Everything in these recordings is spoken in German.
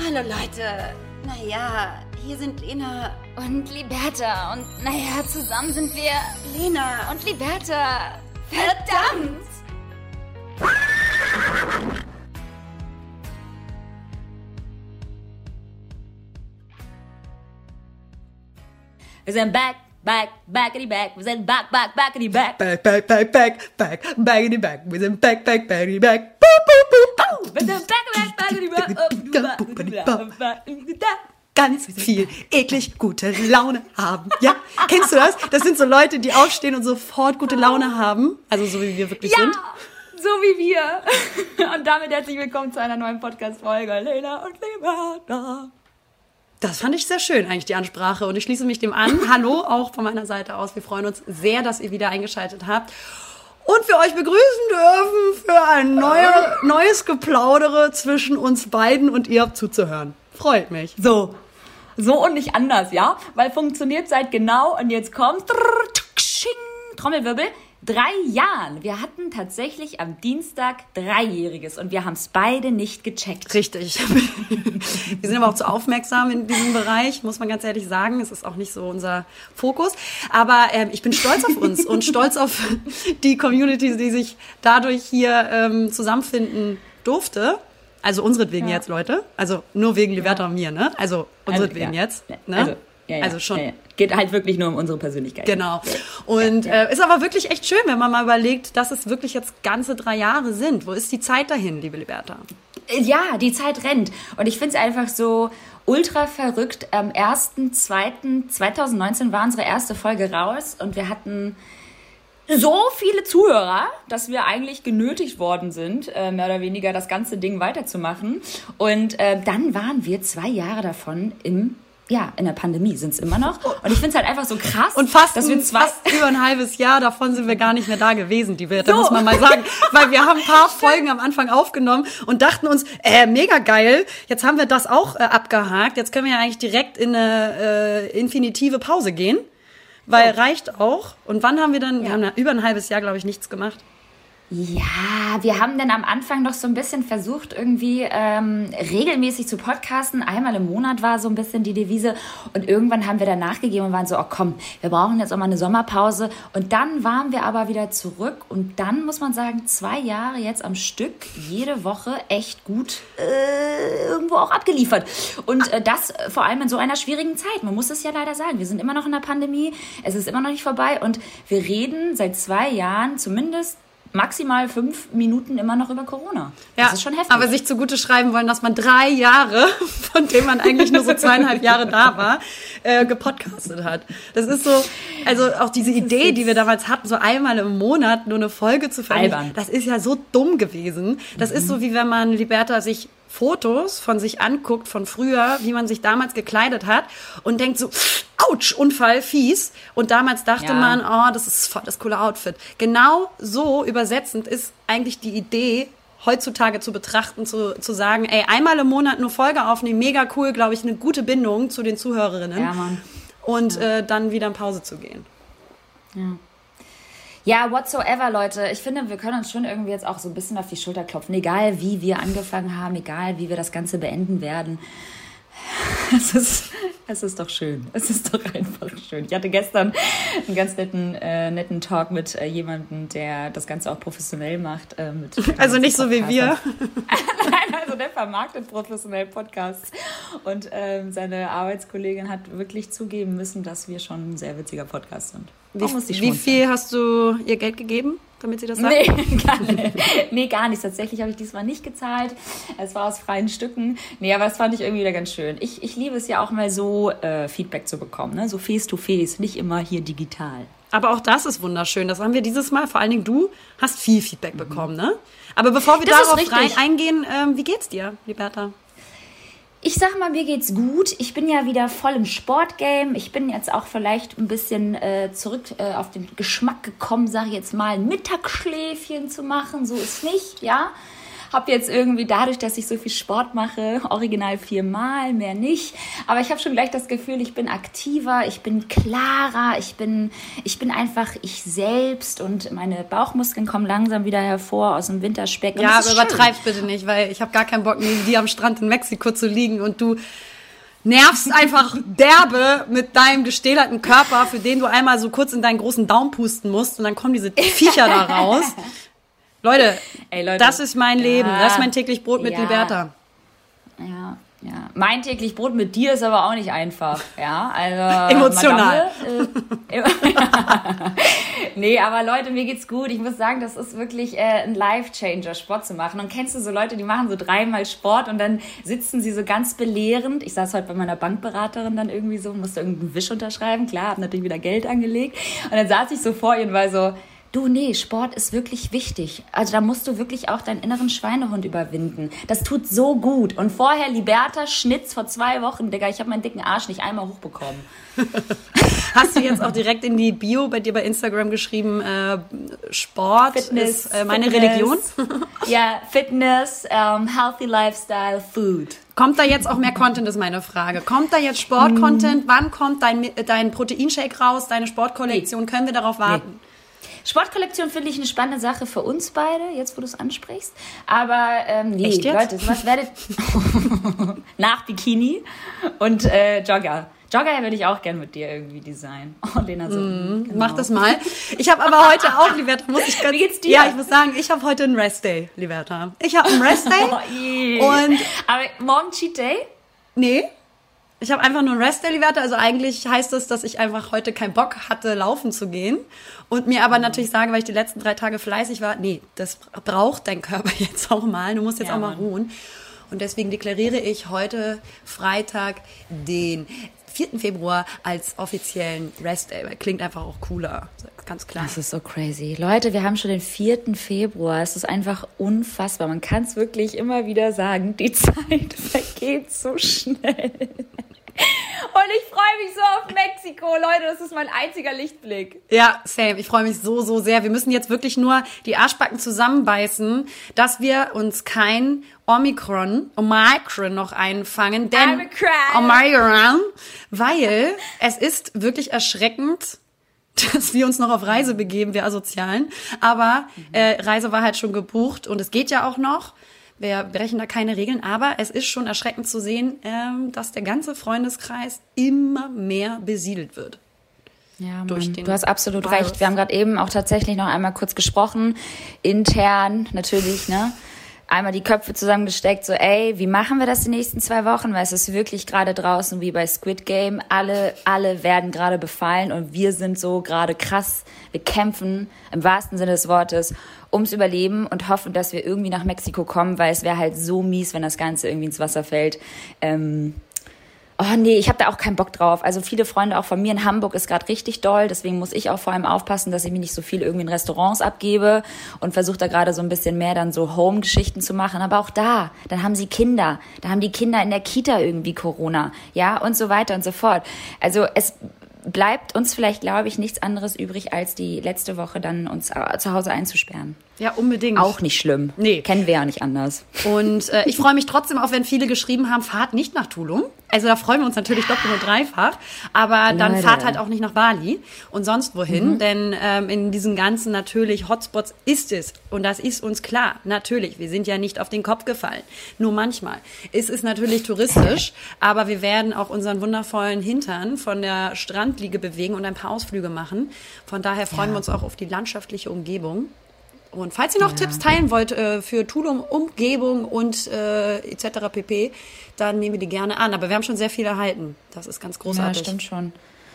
Hallo Leute. Naja, hier sind Lena Und Liberta. Und naja, zusammen sind wir Lena und Liberta. Verdammt! Wir sind back, back, backity back. Wir sind back, back, backity back. Back, back, back, back, back, back in the back. Wir sind back, back, back in the back. Boop, boop, boop. Oh, wir sind back, back, backity back. Ganz viel eklig gute Laune haben. Ja, kennst du das? Das sind so Leute, die aufstehen und sofort gute Laune haben. Also so wie wir wirklich Ja, sind. so wie wir. Und damit herzlich willkommen zu einer neuen Podcast-Folge. Lena und Liberta. Das fand ich sehr schön, eigentlich die Ansprache. Und ich schließe mich dem an. Hallo, auch von meiner Seite aus. Wir freuen uns sehr, dass ihr wieder eingeschaltet habt. Und wir euch begrüßen dürfen für ein neue, neues Geplaudere zwischen uns beiden und ihr zuzuhören. Freut mich. So. So und nicht anders, ja? Weil funktioniert seit genau, und jetzt kommt, Trommelwirbel, drei Jahren. Wir hatten tatsächlich am Dienstag Dreijähriges und wir haben es beide nicht gecheckt. Richtig. Wir sind aber auch zu aufmerksam in diesem Bereich, muss man ganz ehrlich sagen. Es ist auch nicht so unser Fokus. Aber ähm, ich bin stolz auf uns und stolz auf die Community, die sich dadurch hier ähm, zusammenfinden durfte. Also unseretwegen Ja. jetzt, Leute. Also nur wegen Liberta und mir, ne? Also unseretwegen ja. jetzt. Ne? Also, ja, ja, also schon. ja. Geht halt wirklich nur um unsere Persönlichkeit. Genau. Und Äh, ist aber wirklich echt schön, wenn man mal überlegt, dass es wirklich jetzt ganze drei Jahre sind. Wo ist die Zeit dahin, liebe Liberta? Ja, die Zeit rennt. Und ich finde es einfach so ultra verrückt. Am 1.2.2019 war unsere erste Folge raus und wir hatten so viele Zuhörer, dass wir eigentlich genötigt worden sind, äh, mehr oder weniger das ganze Ding weiterzumachen. Und äh, dann waren wir zwei Jahre davon im ja, in der Pandemie sind es immer noch. Und ich finde es halt einfach so krass, Und fast, dass wir zwei, fast über ein halbes Jahr davon sind wir gar nicht mehr da gewesen, die Werte, So. muss man mal sagen. Weil wir haben ein paar Folgen am Anfang aufgenommen und dachten uns, äh, mega geil, jetzt haben wir das auch äh, abgehakt, jetzt können wir ja eigentlich direkt in eine äh, infinitive Pause gehen. Weil reicht auch. Und wann haben wir dann, wir Ja. haben ja über ein halbes Jahr, glaube ich, nichts gemacht. Ja, wir haben dann am Anfang noch so ein bisschen versucht, irgendwie ähm, regelmäßig zu podcasten. Einmal im Monat war so ein bisschen die Devise. Und irgendwann haben wir dann nachgegeben und waren so, oh komm, wir brauchen jetzt auch mal eine Sommerpause. Und dann waren wir aber wieder zurück. Und dann muss man sagen, zwei Jahre jetzt am Stück, jede Woche echt gut äh, irgendwo auch abgeliefert. Und äh, das vor allem in so einer schwierigen Zeit. Man muss es ja leider sagen. Wir sind immer noch in der Pandemie. Es ist immer noch nicht vorbei. Und wir reden seit zwei Jahren zumindest maximal fünf Minuten immer noch über Corona. das ist schon heftig. Aber sich zugute schreiben wollen, dass man drei Jahre, von denen man eigentlich nur so zweieinhalb Jahre da war, äh, gepodcastet hat. Das ist so, also auch diese Idee, die wir damals hatten, so einmal im Monat nur eine Folge zu veröffentlichen, das ist ja so dumm gewesen. Das ist so, wie wenn man, Liberta, sich Fotos von sich anguckt von früher, wie man sich damals gekleidet hat und denkt so, ouch, Unfall, fies. Und damals dachte Ja. man, oh, das ist voll das coole Outfit. Genau so übersetzend ist eigentlich die Idee, heutzutage zu betrachten, zu, zu sagen, ey, einmal im Monat nur Folge aufnehmen, mega cool, glaube ich, eine gute Bindung zu den Zuhörerinnen. Ja, Mann. Und Äh, dann wieder in Pause zu gehen. Ja, whatsoever, Leute. Ich finde, wir können uns schon irgendwie jetzt auch so ein bisschen auf die Schulter klopfen. Egal, wie wir angefangen haben, egal, wie wir das Ganze beenden werden. Es ist, es ist doch schön. Es ist doch einfach schön. Ich hatte gestern einen ganz netten, äh, netten Talk mit äh, jemandem, der das Ganze auch professionell macht. Äh, Also nicht so wie wir. Nein, also der vermarktet professionell Podcasts. Und ähm, seine Arbeitskollegin hat wirklich zugeben müssen, dass wir schon ein sehr witziger Podcast sind. Wie, wie viel hast du ihr Geld gegeben, damit sie das sagt? Nee, gar nicht. Nee, gar nicht. Tatsächlich habe ich diesmal nicht gezahlt. Es war aus freien Stücken. Nee, aber das fand ich irgendwie wieder ganz schön. Ich, ich liebe es ja auch mal so, äh, Feedback zu bekommen. Ne? So face to face, nicht immer hier digital. Aber auch das ist wunderschön. Das haben wir dieses Mal, vor allen Dingen du, hast viel Feedback bekommen, ne? Aber bevor wir Das darauf rein eingehen, ähm, wie geht's dir, Liberta? Ich sag mal, mir geht's gut. Ich bin ja wieder voll im Sportgame. Ich bin jetzt auch vielleicht ein bisschen äh, zurück äh, auf den Geschmack gekommen, sage ich jetzt mal, ein Mittagsschläfchen zu machen. So ist nicht, ja. Habe jetzt irgendwie dadurch, dass ich so viel Sport mache, original viermal, mehr nicht. Aber ich habe schon gleich das Gefühl, ich bin aktiver, ich bin klarer, ich bin, ich bin einfach ich selbst und meine Bauchmuskeln kommen langsam wieder hervor aus dem Winterspeck. Ja, aber übertreib's bitte nicht, weil ich habe gar keinen Bock, neben dir am Strand in Mexiko zu liegen und du nervst einfach derbe mit deinem gestählerten Körper, für den du einmal so kurz in deinen großen Daumen pusten musst und dann kommen diese Viecher da raus. Leute, Ey, Leute, das ist mein Leben, das ist mein täglich Brot mit ja. Liberta. Ja, ja. Mein täglich Brot mit dir ist aber auch nicht einfach, ja. Also emotional. Madame, äh, nee, aber Leute, mir geht's gut. Ich muss sagen, das ist wirklich äh, ein Life-Changer, Sport zu machen. Und kennst du so Leute, die machen so dreimal Sport und dann sitzen sie so ganz belehrend. Ich saß heute bei meiner Bankberaterin dann irgendwie so, musste irgendeinen Wisch unterschreiben. Klar, hab natürlich wieder Geld angelegt. Und dann saß ich so vor ihr und war so, Du, nee, Sport ist wirklich wichtig. Also da musst du wirklich auch deinen inneren Schweinehund überwinden. Das tut so gut. Und vorher Liberta Schnitz vor zwei Wochen, Digga, ich habe meinen dicken Arsch nicht einmal hochbekommen. Hast du jetzt auch direkt in die Bio bei dir bei Instagram geschrieben, äh, Sport Fitness, ist äh, meine Fitness, Religion? ja, Fitness, um, Healthy Lifestyle, Food. Kommt da jetzt auch mehr Content, ist meine Frage. Kommt da jetzt Sport-Content? Mm. Wann kommt dein, dein Proteinshake raus, deine Sportkollektion? Nee. Können wir darauf warten? Nee. Sportkollektion finde ich eine spannende Sache für uns beide, jetzt wo du es ansprichst. Aber ähm, nee, Echt jetzt? Leute, sowas werdet nach Bikini und äh, Jogger. Jogger würde ich auch gern mit dir irgendwie designen. Oh, Lena, so. Mm, genau. Mach das mal. Ich habe aber heute auch, Liberta, muss ich ganz, Wie geht's dir? Ja, ich muss sagen, ich habe heute einen Rest Day, Liberta. Ich habe einen Rest Day. oh, und aber morgen Cheat Day? Nee, ich habe einfach nur einen Rest Daily Werte. Also eigentlich heißt das, dass ich einfach heute keinen Bock hatte, laufen zu gehen. Und mir aber natürlich sage, weil ich die letzten drei Tage fleißig war, nee, das braucht dein Körper jetzt auch mal. Du musst jetzt ja, auch mal Mann. ruhen. Und deswegen deklariere ich heute Freitag den 4. Februar als offiziellen Rest Day. Klingt einfach auch cooler. Ganz klar. Das ist so crazy. Leute, wir haben schon den 4. Februar. Es ist einfach unfassbar. Man kann es wirklich immer wieder sagen. Die Zeit vergeht so schnell. Und ich freue mich so auf Mexiko, Leute. Das ist mein einziger Lichtblick. Ja, same. Ich freue mich so, so sehr. Wir müssen jetzt wirklich nur die Arschbacken zusammenbeißen, dass wir uns kein Omikron, Omikron noch einfangen. Denn Omikron. Omikron. Weil es ist wirklich erschreckend, dass wir uns noch auf Reise begeben, wir Asozialen. Aber äh, Reise war halt schon gebucht und es geht ja auch noch. Wir brechen da keine Regeln, aber es ist schon erschreckend zu sehen, ähm, dass der ganze Freundeskreis immer mehr besiedelt wird. Ja, Mann, du hast absolut Virus. recht. Wir haben gerade eben auch tatsächlich noch einmal kurz gesprochen, intern natürlich, ne? Einmal die Köpfe zusammengesteckt, so, ey, wie machen wir das die nächsten zwei Wochen? Weil es ist wirklich gerade draußen wie bei Squid Game. Alle, alle werden gerade befallen und wir sind so gerade krass. Wir kämpfen im wahrsten Sinne des Wortes ums Überleben und hoffen, dass wir irgendwie nach Mexiko kommen, weil es wäre halt so mies, wenn das Ganze irgendwie ins Wasser fällt. Ähm, oh nee, ich habe da auch keinen Bock drauf. Also viele Freunde auch von mir in Hamburg ist gerade richtig doll, deswegen muss ich auch vor allem aufpassen, dass ich mich nicht so viel irgendwie in Restaurants abgebe und versuche da gerade so ein bisschen mehr dann so Home-Geschichten zu machen. Aber auch da, dann haben sie Kinder, da haben die Kinder in der Kita irgendwie Corona, ja und so weiter und so fort. Also es bleibt uns vielleicht, glaube ich, nichts anderes übrig, als die letzte Woche dann uns äh, zu Hause einzusperren. Ja, unbedingt. Auch nicht schlimm. Nee. Kennen wir ja nicht anders. Und äh, ich freue mich trotzdem auch, wenn viele geschrieben haben, fahrt nicht nach Tulum. Also da freuen wir uns natürlich doppelt und dreifach. Aber dann fahrt halt auch nicht nach Bali und sonst wohin. Mhm. Denn ähm, in diesen ganzen natürlich Hotspots ist es. Und das ist uns klar. Natürlich. Wir sind ja nicht auf den Kopf gefallen. Nur manchmal. Es ist natürlich touristisch. aber wir werden auch unseren wundervollen Hintern von der Strandliege bewegen und ein paar Ausflüge machen. Von daher freuen ja. wir uns auch auf die landschaftliche Umgebung. Und falls ihr noch ja. Tipps teilen wollt äh, für Tulum, Umgebung und äh, etc. pp., dann nehmen wir die gerne an. Aber wir haben schon sehr viel erhalten. Das ist ganz großartig. Ja, stimmt schon.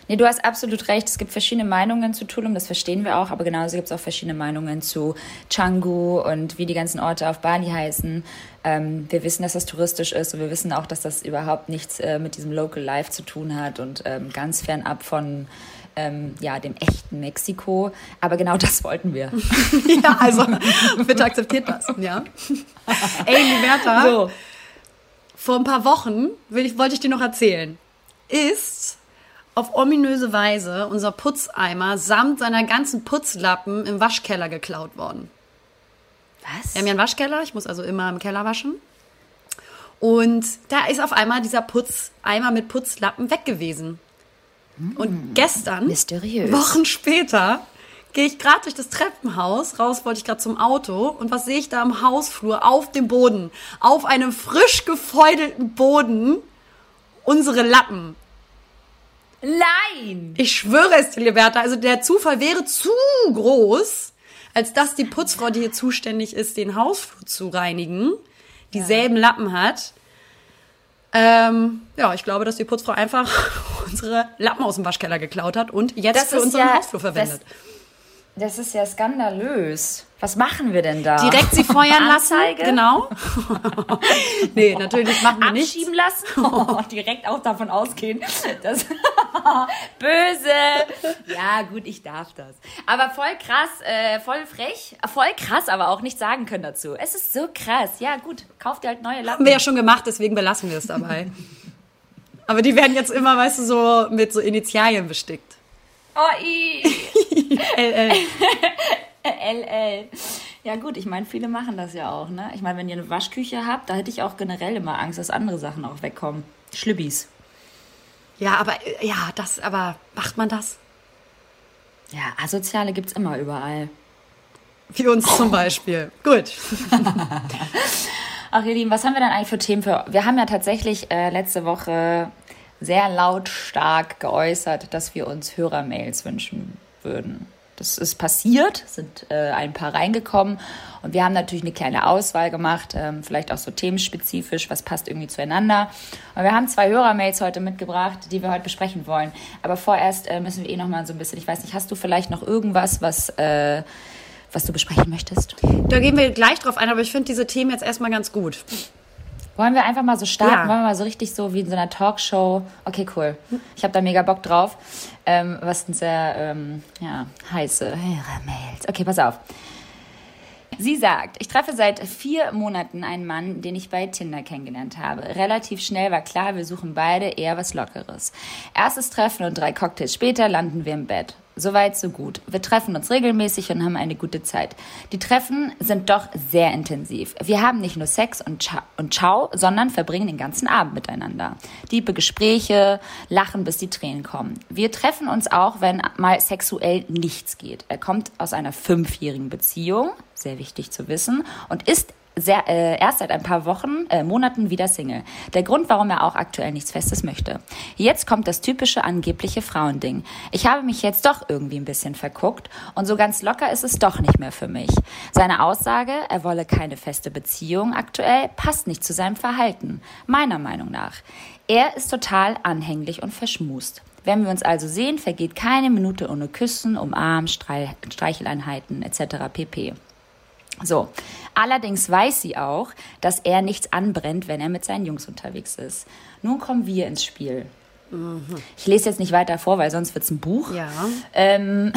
Nee, du hast absolut recht. Es gibt verschiedene Meinungen zu Tulum, das verstehen wir auch, aber genauso gibt es auch verschiedene Meinungen zu Canggu und wie die ganzen Orte auf Bali heißen. Ähm, wir wissen, dass das touristisch ist und wir wissen auch, dass das überhaupt nichts äh, mit diesem Local Life zu tun hat und ähm, ganz fernab von ähm, ja, dem echten Mexiko. Aber genau das wollten wir. ja, also bitte akzeptiert das. Ja. Ey, Liberta, so. vor ein paar Wochen ich, wollte ich dir noch erzählen, ist auf ominöse Weise unser Putzeimer samt seiner ganzen Putzlappen im Waschkeller geklaut worden. Was? Wir haben ja einen Waschkeller, ich muss also immer im Keller waschen. Und da ist auf einmal dieser Putzeimer mit Putzlappen weg gewesen. Und gestern, Mysteriös. Wochen später, gehe ich gerade durch das Treppenhaus, raus wollte ich gerade zum Auto und was sehe ich da am Hausflur auf dem Boden? Auf einem frisch gefeudelten Boden unsere Lappen. Nein! Ich schwöre es dir, Liberta, also der Zufall wäre zu groß, als dass die Putzfrau, die hier zuständig ist, den Hausflur zu reinigen, dieselben Lappen hat. Ähm, ja, ich glaube, dass die Putzfrau einfach unsere Lappen aus dem Waschkeller geklaut hat und jetzt Das für unseren ja- Hausflur verwendet. Das ist ja skandalös. Was machen wir denn da? Direkt sie feuern lassen. Genau. nee, natürlich machen wir nicht. Abschieben lassen? Oh, direkt auch davon ausgehen. Das Böse. Ja, gut, ich darf das. Aber voll krass, äh, voll frech, voll krass, aber auch nicht sagen können dazu. Es ist so krass. Ja, gut, kauf dir halt neue Haben Lappen. wir ja schon gemacht, deswegen belassen wir es dabei. Aber die werden jetzt immer, weißt du, so mit so Initialien bestickt. Oh, i. LL. LL. Ja gut, ich meine, viele machen das ja auch, ne? Ich meine, wenn ihr eine Waschküche habt, da hätte ich auch generell immer Angst, dass andere Sachen auch wegkommen. Schlübbis. Ja, aber ja, das, aber macht man das? Ja, Asoziale gibt's immer überall. Wie uns zum Beispiel. Gut. Ach ihr Lieben, was haben wir denn eigentlich für Themen für... Wir haben ja tatsächlich äh, letzte Woche sehr lautstark geäußert, dass wir uns Hörermails wünschen würden. Das ist passiert, sind äh, ein paar reingekommen und wir haben natürlich eine kleine Auswahl gemacht, ähm, vielleicht auch so themenspezifisch, was passt irgendwie zueinander. Und wir haben zwei Hörermails heute mitgebracht, die wir heute besprechen wollen. Aber vorerst äh, müssen wir eh noch mal so ein bisschen, ich weiß nicht, hast du vielleicht noch irgendwas, was, äh, was du besprechen möchtest? Da gehen wir gleich drauf ein, aber ich finde diese Themen jetzt erstmal ganz gut. Wollen wir einfach mal so starten? Ja. Wollen wir mal so richtig so wie in so einer Talkshow? Okay, cool. Ich habe da mega Bock drauf. Ähm, was sind sehr ähm, ja, heiße Hörermails. Okay, pass auf. Sie sagt, ich treffe seit vier Monaten einen Mann, den ich bei Tinder kennengelernt habe. Relativ schnell war klar, wir suchen beide eher was Lockeres. Erstes Treffen und drei Cocktails später landen wir im Bett. Soweit, so gut. Wir treffen uns regelmäßig und haben eine gute Zeit. Die Treffen sind doch sehr intensiv. Wir haben nicht nur Sex und, Ciao, und Ciao, sondern verbringen den ganzen Abend miteinander. Diepe Gespräche, lachen, bis die Tränen kommen. Wir treffen uns auch, wenn mal sexuell nichts geht. Er kommt aus einer fünfjährigen Beziehung, sehr wichtig zu wissen, und ist sehr, äh, erst seit ein paar Wochen, äh, Monaten wieder Single. Der Grund, warum er auch aktuell nichts Festes möchte. Jetzt kommt das typische angebliche Frauending. Ich habe mich jetzt doch irgendwie ein bisschen verguckt und so ganz locker ist es doch nicht mehr für mich. Seine Aussage, er wolle keine feste Beziehung aktuell, passt nicht zu seinem Verhalten. Meiner Meinung nach. Er ist total anhänglich und verschmust. Wenn wir uns also sehen, vergeht keine Minute ohne Küssen, Umarmen, Streich Streicheleinheiten etc. pp. So, allerdings weiß sie auch, dass er nichts anbrennt, wenn er mit seinen Jungs unterwegs ist. Nun kommen wir ins Spiel. Ich lese jetzt nicht weiter vor, weil sonst wird's ein Buch. Ja. Ähm,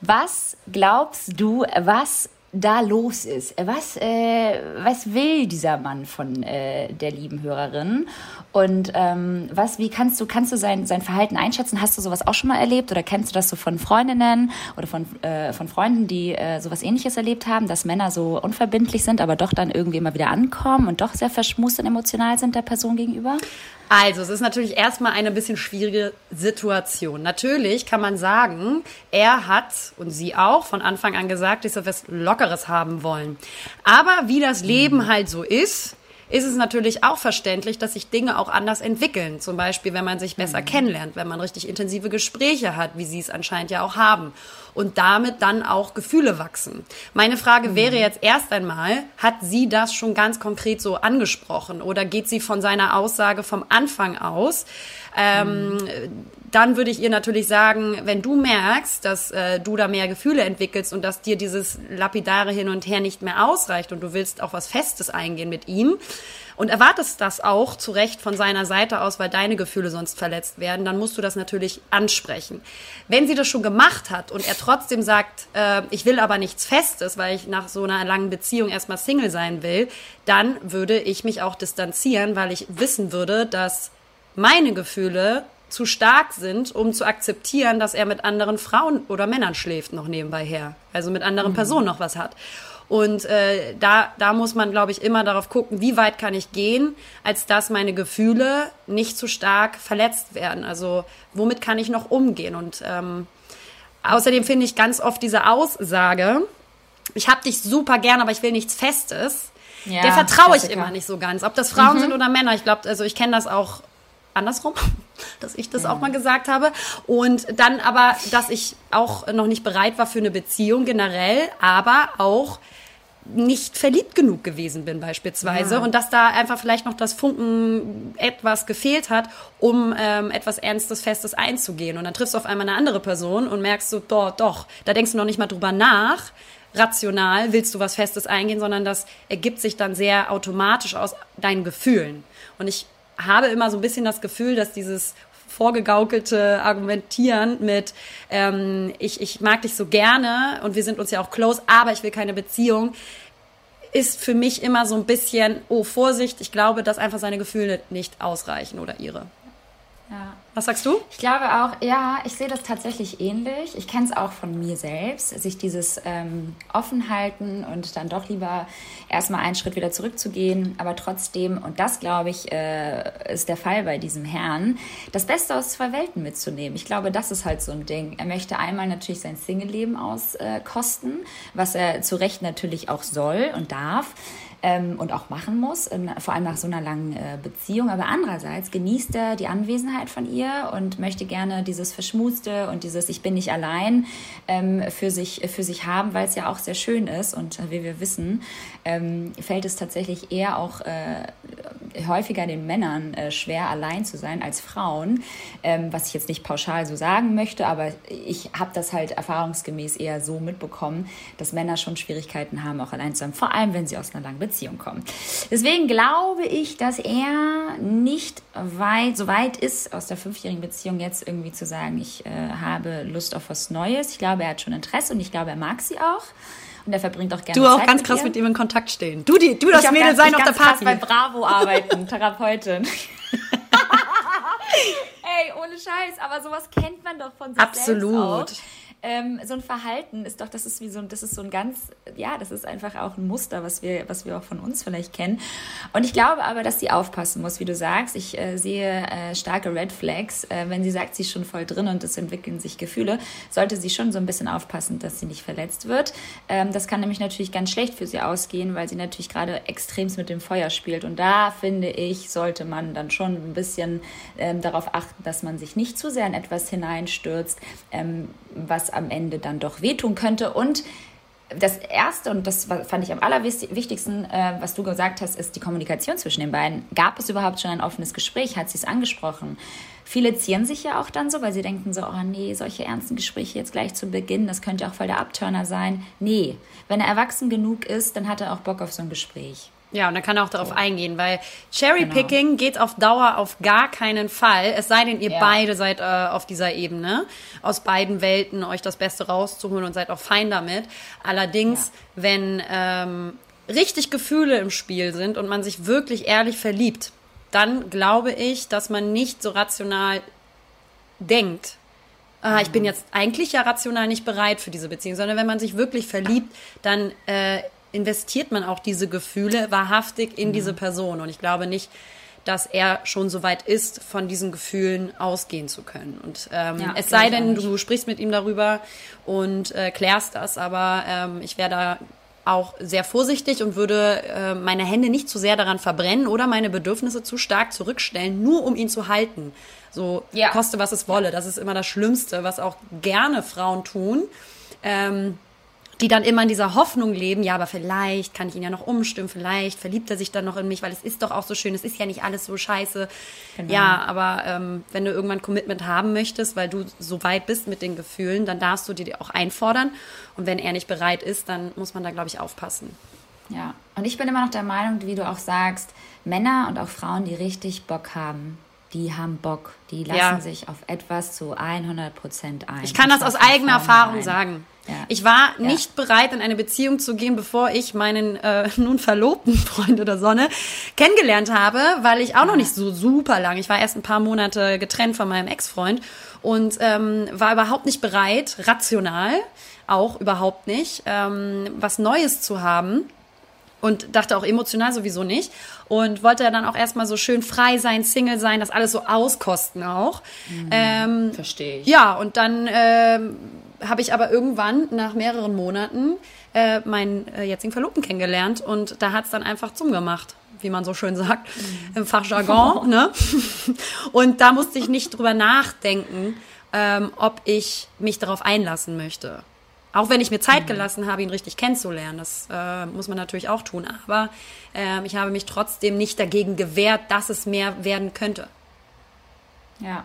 was glaubst du, was da los ist? Was, äh, was will dieser Mann von äh, der lieben Hörerin? Und ähm, was, wie kannst du, kannst du sein, sein Verhalten einschätzen? Hast du sowas auch schon mal erlebt oder kennst du das so von Freundinnen oder von, äh, von Freunden, die äh, sowas ähnliches erlebt haben, dass Männer so unverbindlich sind, aber doch dann irgendwie immer wieder ankommen und doch sehr verschmust und emotional sind der Person gegenüber? Also, es ist natürlich erstmal eine bisschen schwierige Situation. Natürlich kann man sagen, er hat und sie auch von Anfang an gesagt, dass sie was Lockeres haben wollen. Aber wie das Leben halt so ist, ist es natürlich auch verständlich, dass sich Dinge auch anders entwickeln. Zum Beispiel, wenn man sich besser kennenlernt, wenn man richtig intensive Gespräche hat, wie sie es anscheinend ja auch haben. Und damit dann auch Gefühle wachsen. Meine Frage wäre jetzt erst einmal, hat sie das schon ganz konkret so angesprochen oder geht sie von seiner Aussage vom Anfang aus? Ähm, dann würde ich ihr natürlich sagen, wenn du merkst, dass äh, du da mehr Gefühle entwickelst und dass dir dieses lapidare Hin und Her nicht mehr ausreicht und du willst auch was Festes eingehen mit ihm und erwartest das auch zu Recht von seiner Seite aus, weil deine Gefühle sonst verletzt werden, dann musst du das natürlich ansprechen. Wenn sie das schon gemacht hat und er trotzdem sagt, äh, ich will aber nichts Festes, weil ich nach so einer langen Beziehung erstmal Single sein will, dann würde ich mich auch distanzieren, weil ich wissen würde, dass meine Gefühle zu stark sind, um zu akzeptieren, dass er mit anderen Frauen oder Männern schläft noch nebenbei her. Also mit anderen Personen noch was hat. Und äh, da, da muss man, glaube ich, immer darauf gucken, wie weit kann ich gehen, als dass meine Gefühle nicht zu stark verletzt werden. Also womit kann ich noch umgehen? Und ähm, außerdem finde ich ganz oft diese Aussage, ich habe dich super gern, aber ich will nichts Festes. Ja, der vertraue ich immer nicht so ganz. Ob das Frauen mhm. sind oder Männer. Ich glaube, also ich kenne das auch andersrum, dass ich das ja. auch mal gesagt habe. Und dann aber, dass ich auch noch nicht bereit war für eine Beziehung generell, aber auch nicht verliebt genug gewesen bin beispielsweise ja. und dass da einfach vielleicht noch das Funken etwas gefehlt hat, um ähm, etwas Ernstes, Festes einzugehen. Und dann triffst du auf einmal eine andere Person und merkst so, doch, doch, da denkst du noch nicht mal drüber nach, rational willst du was Festes eingehen, sondern das ergibt sich dann sehr automatisch aus deinen Gefühlen. Und ich habe immer so ein bisschen das Gefühl, dass dieses vorgegaukelte Argumentieren mit ähm, ich, ich mag dich so gerne und wir sind uns ja auch close, aber ich will keine Beziehung, ist für mich immer so ein bisschen, oh Vorsicht, ich glaube, dass einfach seine Gefühle nicht ausreichen oder ihre. Ja. Was sagst du? Ich glaube auch, ja, ich sehe das tatsächlich ähnlich. Ich kenne es auch von mir selbst, sich dieses ähm, Offenhalten und dann doch lieber erstmal einen Schritt wieder zurückzugehen, aber trotzdem, und das glaube ich, äh, ist der Fall bei diesem Herrn, das Beste aus zwei Welten mitzunehmen. Ich glaube, das ist halt so ein Ding. Er möchte einmal natürlich sein Single-Leben auskosten, äh, was er zu Recht natürlich auch soll und darf ähm, und auch machen muss, in, vor allem nach so einer langen äh, Beziehung. Aber andererseits genießt er die Anwesenheit von ihr und möchte gerne dieses Verschmuste und dieses Ich bin nicht allein ähm, für, sich, für sich haben, weil es ja auch sehr schön ist. Und äh, wie wir wissen, ähm, fällt es tatsächlich eher auch äh, häufiger den Männern äh, schwer, allein zu sein als Frauen, ähm, was ich jetzt nicht pauschal so sagen möchte, aber ich habe das halt erfahrungsgemäß eher so mitbekommen, dass Männer schon Schwierigkeiten haben, auch allein zu sein, vor allem wenn sie aus einer langen Beziehung kommen. Deswegen glaube ich, dass er nicht weit, so weit ist, aus der fünfjährigen Beziehung jetzt irgendwie zu sagen, ich äh, habe Lust auf was Neues. Ich glaube, er hat schon Interesse und ich glaube, er mag sie auch. Und er verbringt auch gerne Du auch Zeit ganz krass ihr. mit ihm in Kontakt stehen. Du, die, du das Mädel sein auf der Party. bei Bravo arbeiten, Therapeutin. Ey, ohne Scheiß, aber sowas kennt man doch von sich Absolut. selbst auch ähm, so ein Verhalten ist doch, das ist wie so ein, das ist so ein ganz, ja, das ist einfach auch ein Muster, was wir, was wir auch von uns vielleicht kennen. Und ich glaube aber, dass sie aufpassen muss, wie du sagst. Ich äh, sehe äh, starke Red Flags. Äh, wenn sie sagt, sie ist schon voll drin und es entwickeln sich Gefühle, sollte sie schon so ein bisschen aufpassen, dass sie nicht verletzt wird. Ähm, das kann nämlich natürlich ganz schlecht für sie ausgehen, weil sie natürlich gerade extremst mit dem Feuer spielt. Und da finde ich, sollte man dann schon ein bisschen ähm, darauf achten, dass man sich nicht zu sehr in etwas hineinstürzt, ähm, am Ende dann doch wehtun könnte. Und das Erste, und das fand ich am allerwichtigsten, äh, was du gesagt hast, ist die Kommunikation zwischen den beiden. Gab es überhaupt schon ein offenes Gespräch? Hat sie es angesprochen? Viele zieren sich ja auch dann so, weil sie denken so, oh nee, solche ernsten Gespräche jetzt gleich zu Beginn, das könnte auch voll der Abturner sein. Nee, wenn er erwachsen genug ist, dann hat er auch Bock auf so ein Gespräch. Ja, und dann kann er auch darauf so. eingehen, weil Cherrypicking genau. geht auf Dauer auf gar keinen Fall, es sei denn, ihr ja. beide seid äh, auf dieser Ebene, aus beiden Welten euch das Beste rauszuholen und seid auch fein damit. Allerdings, ja. wenn ähm, richtig Gefühle im Spiel sind und man sich wirklich ehrlich verliebt, dann glaube ich, dass man nicht so rational denkt, ah, ich bin mhm. jetzt eigentlich ja rational nicht bereit für diese Beziehung, sondern wenn man sich wirklich verliebt, dann äh, investiert man auch diese Gefühle wahrhaftig in mhm. diese Person. Und ich glaube nicht, dass er schon so weit ist, von diesen Gefühlen ausgehen zu können. Und ähm, ja, es sei denn, du sprichst mit ihm darüber und äh, klärst das, aber ähm, ich wäre da auch sehr vorsichtig und würde äh, meine Hände nicht zu sehr daran verbrennen oder meine Bedürfnisse zu stark zurückstellen, nur um ihn zu halten. So ja. koste, was es wolle. Das ist immer das Schlimmste, was auch gerne Frauen tun. Ähm, die dann immer in dieser Hoffnung leben, ja, aber vielleicht kann ich ihn ja noch umstimmen, vielleicht verliebt er sich dann noch in mich, weil es ist doch auch so schön, es ist ja nicht alles so scheiße. Genau. Ja, aber ähm, wenn du irgendwann Commitment haben möchtest, weil du so weit bist mit den Gefühlen, dann darfst du dir auch einfordern. Und wenn er nicht bereit ist, dann muss man da, glaube ich, aufpassen. Ja, und ich bin immer noch der Meinung, wie du auch sagst, Männer und auch Frauen, die richtig Bock haben, die haben Bock, die lassen ja. sich auf etwas zu 100 Prozent ein. Ich kann das aus eigener Erfahrung ein. sagen. Ja. Ich war ja. nicht bereit, in eine Beziehung zu gehen, bevor ich meinen äh, nun verlobten Freund oder Sonne kennengelernt habe, weil ich auch noch nicht so super lang, ich war erst ein paar Monate getrennt von meinem Ex-Freund und ähm, war überhaupt nicht bereit, rational, auch überhaupt nicht, ähm, was Neues zu haben und dachte auch emotional sowieso nicht und wollte dann auch erstmal so schön frei sein, Single sein, das alles so auskosten auch. Mhm, ähm, Verstehe ich. Ja, und dann ähm, habe ich aber irgendwann nach mehreren Monaten äh, meinen äh, jetzigen Verlobten kennengelernt und da hat's dann einfach zum gemacht wie man so schön sagt, im Fachjargon. Ne? Und da musste ich nicht drüber nachdenken, ähm, ob ich mich darauf einlassen möchte. Auch wenn ich mir Zeit gelassen habe, ihn richtig kennenzulernen. Das äh, muss man natürlich auch tun. Aber ähm, ich habe mich trotzdem nicht dagegen gewehrt, dass es mehr werden könnte. Ja.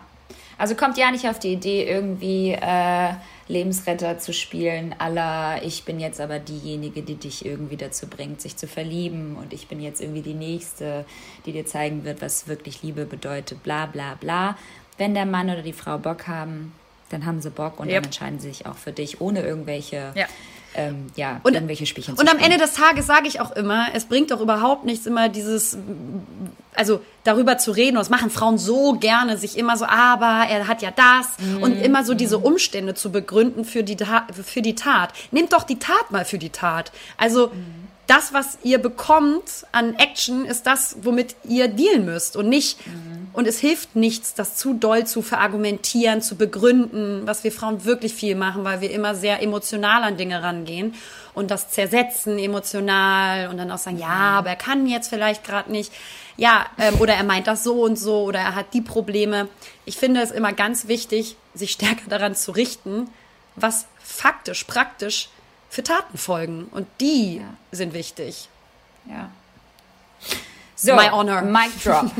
Also kommt ja nicht auf die Idee, irgendwie äh, Lebensretter zu spielen, aller ich bin jetzt aber diejenige, die dich irgendwie dazu bringt, sich zu verlieben und ich bin jetzt irgendwie die Nächste, die dir zeigen wird, was wirklich Liebe bedeutet, bla bla bla. Wenn der Mann oder die Frau Bock haben, dann haben sie Bock und Yep. dann entscheiden sie sich auch für dich, ohne irgendwelche, Ja. Ähm, ja, Und- irgendwelche Spielchen Und am. Ende des Tages sage ich auch immer, es bringt doch überhaupt nichts, immer dieses, also darüber zu reden. Und das machen Frauen so gerne, sich immer so, aber er hat ja das. Und immer so diese Umstände zu begründen für die, für die Tat. Nehmt doch die Tat mal für die Tat. Also das, was ihr bekommt an Action, ist das, womit ihr dealen müsst. Und nicht, und es hilft nichts, das zu doll zu verargumentieren, zu begründen, was wir Frauen wirklich viel machen, weil wir immer sehr emotional an Dinge rangehen und das zersetzen emotional und dann auch sagen, ja, aber er kann jetzt vielleicht gerade nicht. Ja, ähm, oder er meint das so und so oder er hat die Probleme. Ich finde es immer ganz wichtig, sich stärker daran zu richten, was faktisch, praktisch für Taten folgen. Und die Ja. sind wichtig. Ja. So, My honor. Mic drop.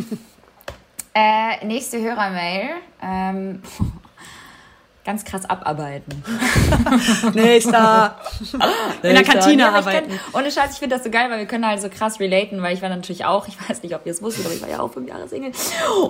äh, nächste Hörermail. Ähm, ganz krass abarbeiten. Nächster. In der Kantine Ja, arbeiten. Kann, ohne Scheiß, ich finde das so geil, weil wir können halt so krass relaten, weil ich war natürlich auch, ich weiß nicht, ob ihr es wusstet, aber ich war ja auch fünf Jahre Single.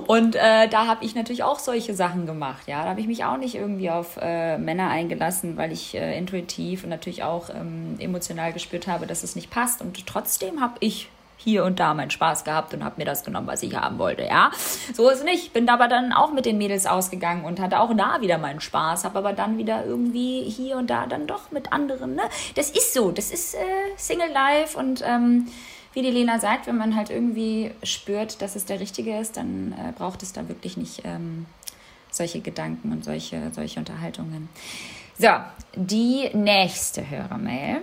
Und äh, da habe ich natürlich auch solche Sachen gemacht. Ja, da habe ich mich auch nicht irgendwie auf äh, Männer eingelassen, weil ich äh, intuitiv und natürlich auch ähm, emotional gespürt habe, dass es nicht passt. Und trotzdem habe ich hier und da meinen Spaß gehabt und habe mir das genommen, was ich haben wollte, ja. So ist es nicht. Bin aber dann auch mit den Mädels ausgegangen und hatte auch da wieder meinen Spaß, habe aber dann wieder irgendwie hier und da dann doch mit anderen, ne? Das ist so, das ist äh, Single Life und ähm, wie die Lena sagt, wenn man halt irgendwie spürt, dass es der Richtige ist, dann äh, braucht es da wirklich nicht ähm, solche Gedanken und solche, solche Unterhaltungen. So, die nächste Hörermail.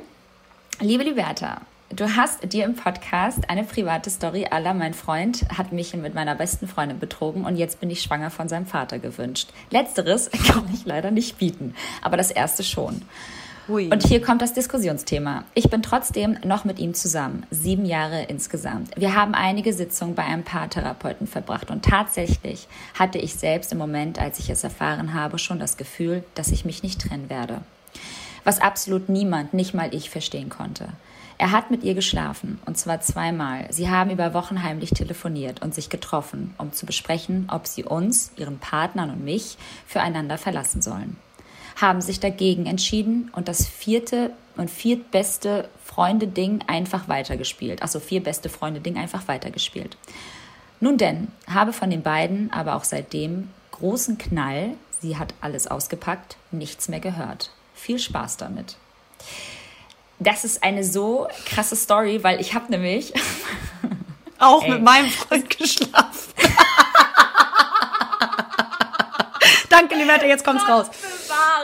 Liebe Liberta, du hast dir im Podcast eine private Story aller mein Freund hat mich mit meiner besten Freundin betrogen und jetzt bin ich schwanger von seinem Vater gewünscht. Letzteres kann ich leider nicht bieten, aber das erste schon. Hui. Und hier kommt das Diskussionsthema. Ich bin trotzdem noch mit ihm zusammen, sieben Jahre insgesamt. Wir haben einige Sitzungen bei einem Paartherapeuten verbracht und tatsächlich hatte ich selbst im Moment, als ich es erfahren habe, schon das Gefühl, dass ich mich nicht trennen werde. Was absolut niemand, nicht mal ich, verstehen konnte. Er hat mit ihr geschlafen, und zwar zweimal. Sie haben über Wochen heimlich telefoniert und sich getroffen, um zu besprechen, ob sie uns, ihren Partnern und mich füreinander verlassen sollen haben sich dagegen entschieden und das vierte und viertbeste Freunde-Ding einfach weitergespielt. Also vier beste Freunde-Ding einfach weitergespielt. Nun denn, habe von den beiden aber auch seitdem großen Knall, sie hat alles ausgepackt, nichts mehr gehört. Viel Spaß damit. Das ist eine so krasse Story, weil ich habe nämlich Auch Ey. mit meinem Freund geschlafen. Danke, Liberta, jetzt kommt's raus.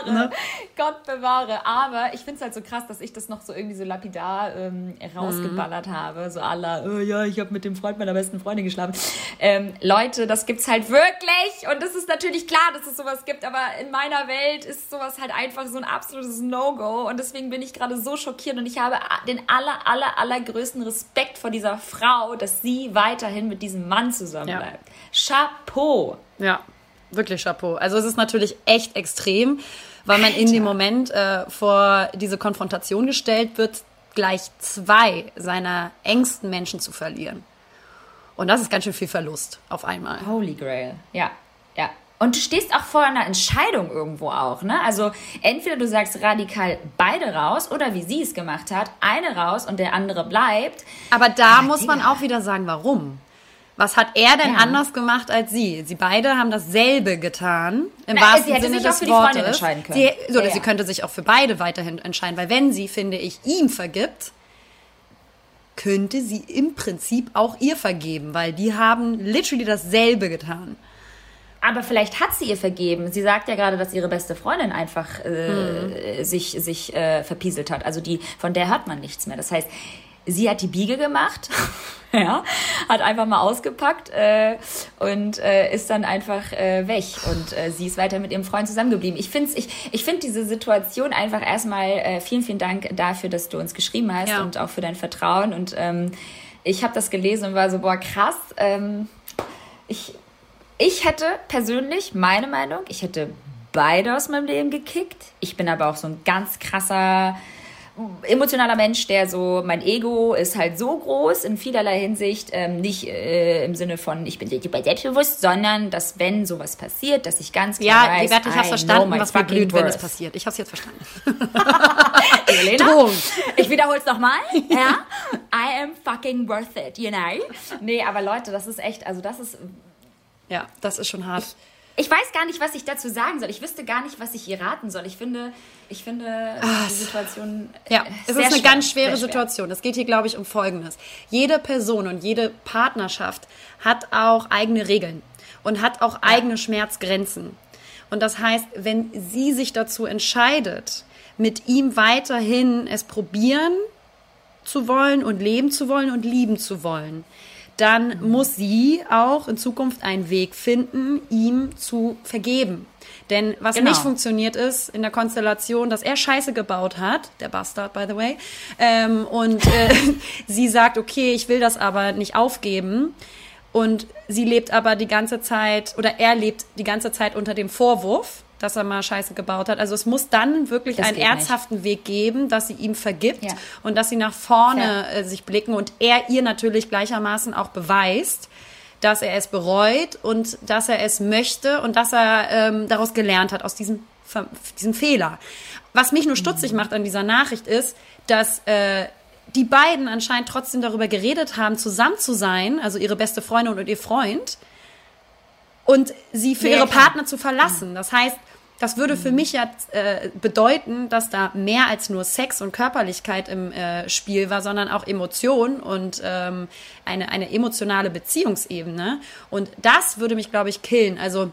Ne? Gott bewahre. Aber ich finde es halt so krass, dass ich das noch so irgendwie so lapidar ähm, rausgeballert habe. So aller, oh ja, ich habe mit dem Freund meiner besten Freundin geschlafen. Ähm, Leute, das gibt's halt wirklich. Und es ist natürlich klar, dass es sowas gibt. Aber in meiner Welt ist sowas halt einfach so ein absolutes No-Go. Und deswegen bin ich gerade so schockiert. Und ich habe den aller, aller, allergrößten Respekt vor dieser Frau, dass sie weiterhin mit diesem Mann zusammenbleibt. Chapeau. Ja, wirklich Chapeau. Also es ist natürlich echt extrem, weil man in dem Moment äh, vor diese Konfrontation gestellt wird, gleich zwei seiner engsten Menschen zu verlieren. Und das ist ganz schön viel Verlust auf einmal. Holy Grail. Ja, ja. Und du stehst auch vor einer Entscheidung irgendwo auch, ne? Also entweder du sagst radikal beide raus oder wie sie es gemacht hat, eine raus und der andere bleibt. Aber da Aber muss man Digga. auch wieder sagen, warum. Was hat er denn ja. anders gemacht als sie? Sie beide haben dasselbe getan, im Na, wahrsten sie Sinne des Wortes. Sie, so, ja, sie könnte sich auch für beide weiterhin entscheiden, weil wenn sie, finde ich, ihm vergibt, könnte sie im Prinzip auch ihr vergeben, weil die haben literally dasselbe getan. Aber vielleicht hat sie ihr vergeben. Sie sagt ja gerade, dass ihre beste Freundin einfach äh, hm. sich, sich äh, verpieselt hat. Also die, von der hört man nichts mehr. Das heißt, sie hat die Biege gemacht, ja, hat einfach mal ausgepackt äh, und äh, ist dann einfach äh, weg und äh, sie ist weiter mit ihrem Freund zusammengeblieben. Ich finde ich, ich find diese Situation einfach erstmal äh, vielen, vielen Dank dafür, dass du uns geschrieben hast ja. und auch für dein Vertrauen und ähm, ich habe das gelesen und war so, boah, krass. Ähm, ich, ich hätte persönlich, meine Meinung, ich hätte beide aus meinem Leben gekickt. Ich bin aber auch so ein ganz krasser emotionaler Mensch, der so, mein Ego ist halt so groß in vielerlei Hinsicht, ähm, nicht äh, im Sinne von, ich bin super selbstbewusst, sondern dass wenn sowas passiert, dass ich ganz klar ja, weiß, Ja, Werte, ich habe verstanden, was verglüht, wenn es passiert. Ich habe es jetzt verstanden. Elena, ich wiederhole es nochmal. Ja, I am fucking worth it, you know? Nee, aber Leute, das ist echt, also das ist... Ja, das ist schon hart. Ich, ich weiß gar nicht, was ich dazu sagen soll. Ich wüsste gar nicht, was ich ihr raten soll. Ich finde, ich finde Ach, die Situation. Ja, es ist eine schwer, ganz schwere Situation. Es geht hier, glaube ich, um Folgendes. Jede Person und jede Partnerschaft hat auch eigene Regeln und hat auch ja. eigene Schmerzgrenzen. Und das heißt, wenn sie sich dazu entscheidet, mit ihm weiterhin es probieren zu wollen und leben zu wollen und lieben zu wollen, dann muss sie auch in Zukunft einen Weg finden, ihm zu vergeben. Denn was genau. nicht funktioniert ist in der Konstellation, dass er Scheiße gebaut hat, der Bastard, by the way, ähm, und äh, sie sagt, okay, ich will das aber nicht aufgeben. Und sie lebt aber die ganze Zeit, oder er lebt die ganze Zeit unter dem Vorwurf, dass er mal Scheiße gebaut hat. Also es muss dann wirklich das einen ernsthaften nicht. Weg geben, dass sie ihm vergibt ja. und dass sie nach vorne äh, sich blicken und er ihr natürlich gleichermaßen auch beweist, dass er es bereut und dass er es möchte und dass er ähm, daraus gelernt hat, aus diesem, diesem Fehler. Was mich nur stutzig macht an dieser Nachricht ist, dass äh, die beiden anscheinend trotzdem darüber geredet haben, zusammen zu sein, also ihre beste Freundin und ihr Freund, und sie für ihre Partner zu verlassen. Das heißt, das würde für mich ja äh, bedeuten, dass da mehr als nur Sex und Körperlichkeit im äh, Spiel war, sondern auch Emotion und ähm, eine, eine emotionale Beziehungsebene. Und das würde mich, glaube ich, killen. Also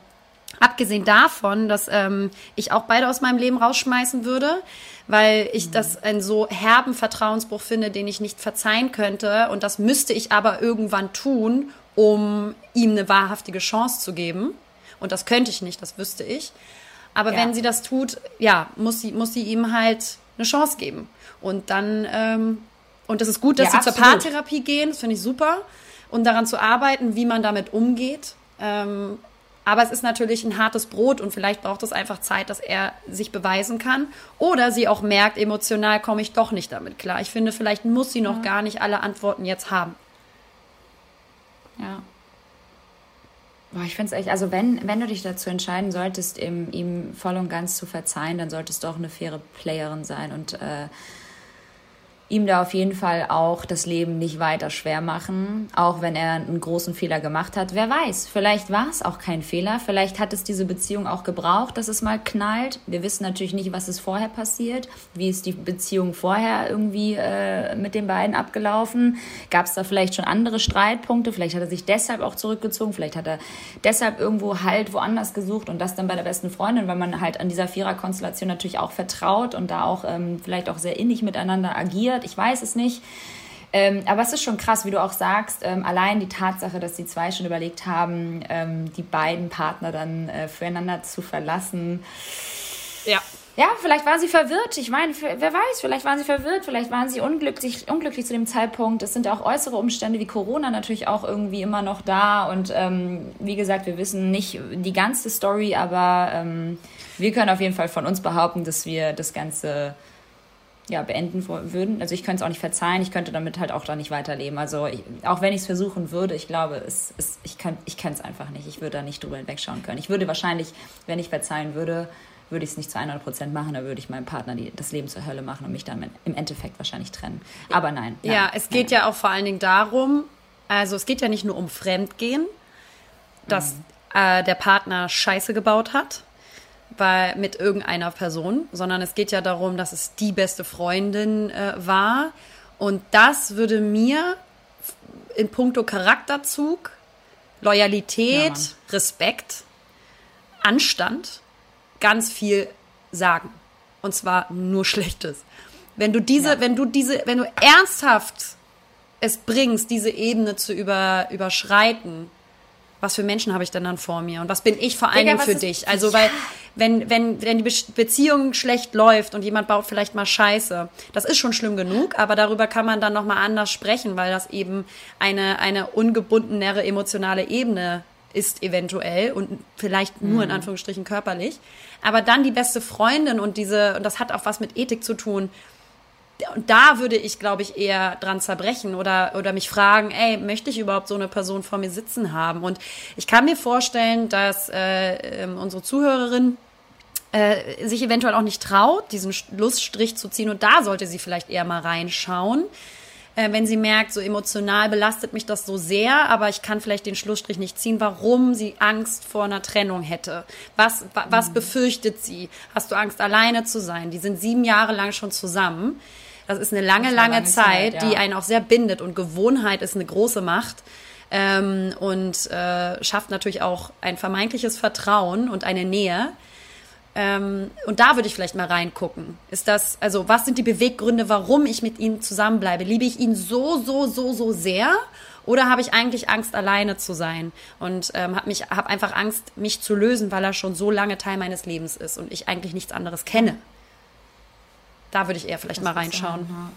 abgesehen davon, dass ähm, ich auch beide aus meinem Leben rausschmeißen würde, weil ich das einen so herben Vertrauensbruch finde, den ich nicht verzeihen könnte. Und das müsste ich aber irgendwann tun, um ihm eine wahrhaftige Chance zu geben. Und das könnte ich nicht, das wüsste ich. Aber ja. wenn sie das tut, ja, muss sie, muss sie ihm halt eine Chance geben. Und dann, ähm, und es ist gut, dass ja, sie absolut. zur Paartherapie gehen, das finde ich super. Und daran zu arbeiten, wie man damit umgeht. Ähm, aber es ist natürlich ein hartes Brot und vielleicht braucht es einfach Zeit, dass er sich beweisen kann. Oder sie auch merkt, emotional komme ich doch nicht damit klar. Ich finde, vielleicht muss sie noch ja. gar nicht alle Antworten jetzt haben. Ja. Boah, ich finde es echt, also wenn, wenn du dich dazu entscheiden solltest, ihm, ihm voll und ganz zu verzeihen, dann solltest du auch eine faire Playerin sein und äh, ihm da auf jeden Fall auch das Leben nicht weiter schwer machen, auch wenn er einen großen Fehler gemacht hat. Wer weiß, vielleicht war es auch kein Fehler, vielleicht hat es diese Beziehung auch gebraucht, dass es mal knallt. Wir wissen natürlich nicht, was ist vorher passiert, wie ist die Beziehung vorher irgendwie äh, mit den beiden abgelaufen. Gab es da vielleicht schon andere Streitpunkte, vielleicht hat er sich deshalb auch zurückgezogen, vielleicht hat er deshalb irgendwo halt woanders gesucht und das dann bei der besten Freundin, weil man halt an dieser Viererkonstellation natürlich auch vertraut und da auch ähm, vielleicht auch sehr innig miteinander agiert passiert, ich weiß es nicht. Ähm, aber es ist schon krass, wie du auch sagst, ähm, allein die Tatsache, dass die zwei schon überlegt haben, ähm, die beiden Partner dann äh, füreinander zu verlassen. Ja. Ja, vielleicht waren sie verwirrt. Ich meine, wer weiß, vielleicht waren sie verwirrt, vielleicht waren sie unglücklich, unglücklich zu dem Zeitpunkt. Es sind auch äußere Umstände wie Corona natürlich auch irgendwie immer noch da. Und ähm, wie gesagt, wir wissen nicht die ganze Story, aber ähm, wir können auf jeden Fall von uns behaupten, dass wir das Ganze ja, beenden würden. Also ich könnte es auch nicht verzeihen, ich könnte damit halt auch da nicht weiterleben. Also ich, auch wenn ich es versuchen würde, ich glaube, es, es, ich kann ich es einfach nicht. Ich würde da nicht drüber hinwegschauen können. Ich würde wahrscheinlich, wenn ich verzeihen würde, würde ich es nicht zu 100 Prozent machen, da würde ich meinem Partner die, das Leben zur Hölle machen und mich dann im Endeffekt wahrscheinlich trennen. Aber nein. nein ja, es geht nein. ja auch vor allen Dingen darum, Also es geht ja nicht nur um Fremdgehen, dass äh, der Partner Scheiße gebaut hat bei, mit irgendeiner Person, sondern es geht ja darum, dass es die beste Freundin äh, war. Und das würde mir in puncto Charakterzug, Loyalität, Ja. Respekt, Anstand ganz viel sagen. Und zwar nur Schlechtes. Wenn du diese, Ja. wenn du diese, wenn du ernsthaft es bringst, diese Ebene zu über, überschreiten, was für Menschen habe ich denn dann vor mir und was bin ich vor allen Dingen für dich? Also, weil, wenn, wenn, wenn die Be- Beziehung schlecht läuft und jemand baut vielleicht mal Scheiße, das ist schon schlimm genug, aber darüber kann man dann nochmal anders sprechen, weil das eben eine, eine ungebundenere emotionale Ebene ist eventuell und vielleicht nur in Anführungsstrichen körperlich. Aber dann die beste Freundin und diese, und das hat auch was mit Ethik zu tun, und da würde ich, glaube ich, eher dran zerbrechen oder, oder mich fragen, ey, möchte ich überhaupt so eine Person vor mir sitzen haben? Und ich kann mir vorstellen, dass äh, ähm, unsere Zuhörerin äh, sich eventuell auch nicht traut, diesen Schlussstrich zu ziehen. Und da sollte sie vielleicht eher mal reinschauen. Äh, wenn sie merkt, so emotional belastet mich das so sehr, aber ich kann vielleicht den Schlussstrich nicht ziehen, warum sie Angst vor einer Trennung hätte. Was, wa, was befürchtet sie? Hast du Angst, alleine zu sein? Die sind sieben Jahre lang schon zusammen. Das ist eine lange, lange, lange Zeit, Zeit, ja. die einen auch sehr bindet. Und Gewohnheit ist eine große Macht. Ähm, und äh, schafft natürlich auch ein vermeintliches Vertrauen und eine Nähe. Ähm, und da würde ich vielleicht mal reingucken. Ist das, also was sind die Beweggründe, warum ich mit ihm zusammenbleibe? Liebe ich ihn so, so, so, so sehr? Oder habe ich eigentlich Angst, alleine zu sein? Und ähm, habe mich, habe einfach Angst, mich zu lösen, weil er schon so lange Teil meines Lebens ist und ich eigentlich nichts anderes kenne. Da würde ich eher vielleicht mal Das ist, reinschauen. ähm, ja.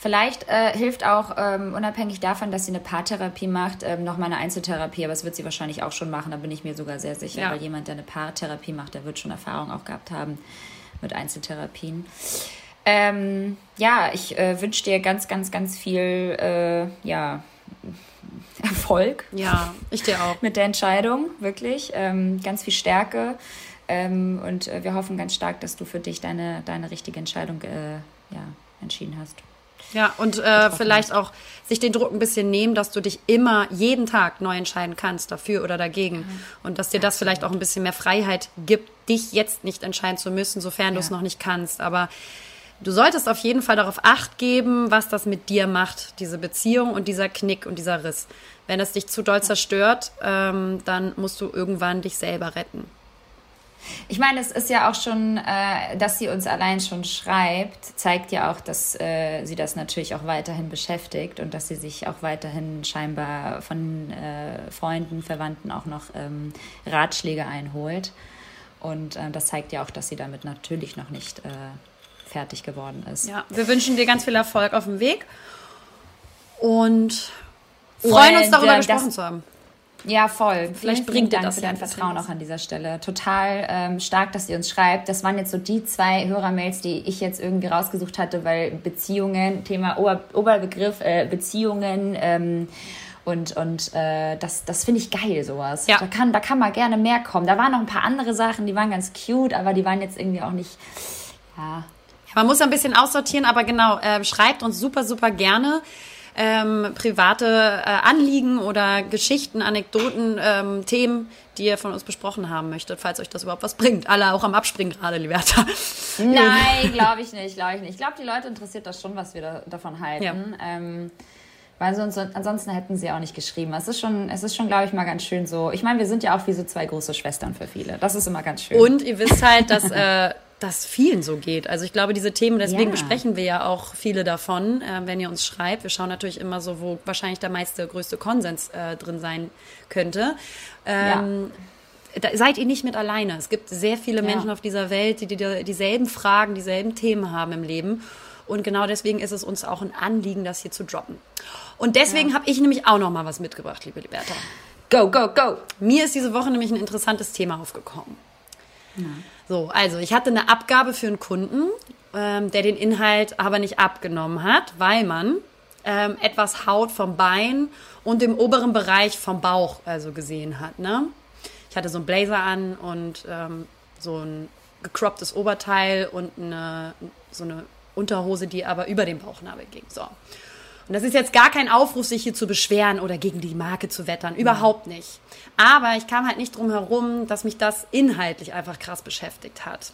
Vielleicht äh, hilft auch, ähm, unabhängig davon, dass sie eine Paartherapie macht, ähm, noch mal eine Einzeltherapie. Aber das wird sie wahrscheinlich auch schon machen, da bin ich mir sogar sehr sicher. Ja. Weil jemand, der eine Paartherapie macht, der wird schon Erfahrung auch gehabt haben mit Einzeltherapien. Ähm, ja, ich äh, wünsche dir ganz, ganz, ganz viel äh, ja, Erfolg Ja, ich dir auch. mit der Entscheidung, wirklich. Ähm, ganz viel Stärke. Ähm, und äh, wir hoffen ganz stark, dass du für dich deine, deine richtige Entscheidung äh, ja, entschieden hast. Ja, und äh, vielleicht auch sich den Druck ein bisschen nehmen, dass du dich immer jeden Tag neu entscheiden kannst, dafür oder dagegen. Und dass dir das vielleicht auch ein bisschen mehr Freiheit gibt, dich jetzt nicht entscheiden zu müssen, sofern du es Ja. noch nicht kannst. Aber du solltest auf jeden Fall darauf acht geben, was das mit dir macht, diese Beziehung und dieser Knick und dieser Riss. Wenn es dich zu doll zerstört, ähm, dann musst du irgendwann dich selber retten. Ich meine, es ist ja auch schon, äh, dass sie uns allein schon schreibt, zeigt ja auch, dass äh, sie das natürlich auch weiterhin beschäftigt und dass sie sich auch weiterhin scheinbar von äh, Freunden, Verwandten auch noch ähm, Ratschläge einholt. Und äh, das zeigt ja auch, dass sie damit natürlich noch nicht äh, fertig geworden ist. Ja, wir wünschen dir ganz viel Erfolg auf dem Weg und freuen uns darüber gesprochen zu haben. Ja, voll. Vielleicht Vielen, bringt vielen das für dein Vertrauen auch an dieser Stelle. Total ähm, stark, dass ihr uns schreibt. Das waren jetzt so die zwei Hörermails, die ich jetzt irgendwie rausgesucht hatte, weil Beziehungen, Thema Ober Oberbegriff, äh, Beziehungen ähm, und, und äh, das, das finde ich geil, sowas. Ja. Da, kann, da kann mal gerne mehr kommen. Da waren noch ein paar andere Sachen, die waren ganz cute, aber die waren jetzt irgendwie auch nicht, ja, Man muss ein bisschen aussortieren, aber genau, äh, schreibt uns super, super gerne ähm, private äh, Anliegen oder Geschichten, Anekdoten, ähm, Themen, die ihr von uns besprochen haben möchtet, falls euch das überhaupt was bringt. Alle auch am Abspringen gerade, Liberta. Nein, glaube ich nicht, glaube ich nicht. Ich glaube, die Leute interessiert das schon, was wir da, davon halten. Ja. Ähm, weil sonst, ansonsten hätten sie auch nicht geschrieben. Es ist schon, es ist schon, glaube ich, mal ganz schön so. Ich meine, wir sind ja auch wie so zwei große Schwestern für viele. Das ist immer ganz schön. Und ihr wisst halt, dass äh, das vielen so geht. Also ich glaube, diese Themen, deswegen Ja. besprechen wir ja auch viele davon, äh, wenn ihr uns schreibt. Wir schauen natürlich immer so, wo wahrscheinlich der meiste, größte Konsens äh, drin sein könnte. Ähm, da seid ihr nicht mit alleine. Es gibt sehr viele Ja. Menschen auf dieser Welt, die, die dieselben Fragen, dieselben Themen haben im Leben. Und genau deswegen ist es uns auch ein Anliegen, das hier zu droppen. Und deswegen habe ich nämlich auch noch mal was mitgebracht, liebe Liberta. Go, go, go. Mir ist diese Woche nämlich ein interessantes Thema aufgekommen. So, also ich hatte eine Abgabe für einen Kunden, ähm, der den Inhalt aber nicht abgenommen hat, weil man ähm, etwas Haut vom Bein und dem oberen Bereich vom Bauch also gesehen hat. Ne? Ich hatte so einen Blazer an und ähm, so ein gecropptes Oberteil und eine, so eine Unterhose, die aber über den Bauchnabel ging. So. Und das ist jetzt gar kein Aufruf, sich hier zu beschweren oder gegen die Marke zu wettern. Überhaupt nicht. Aber ich kam halt nicht drum herum, dass mich das inhaltlich einfach krass beschäftigt hat.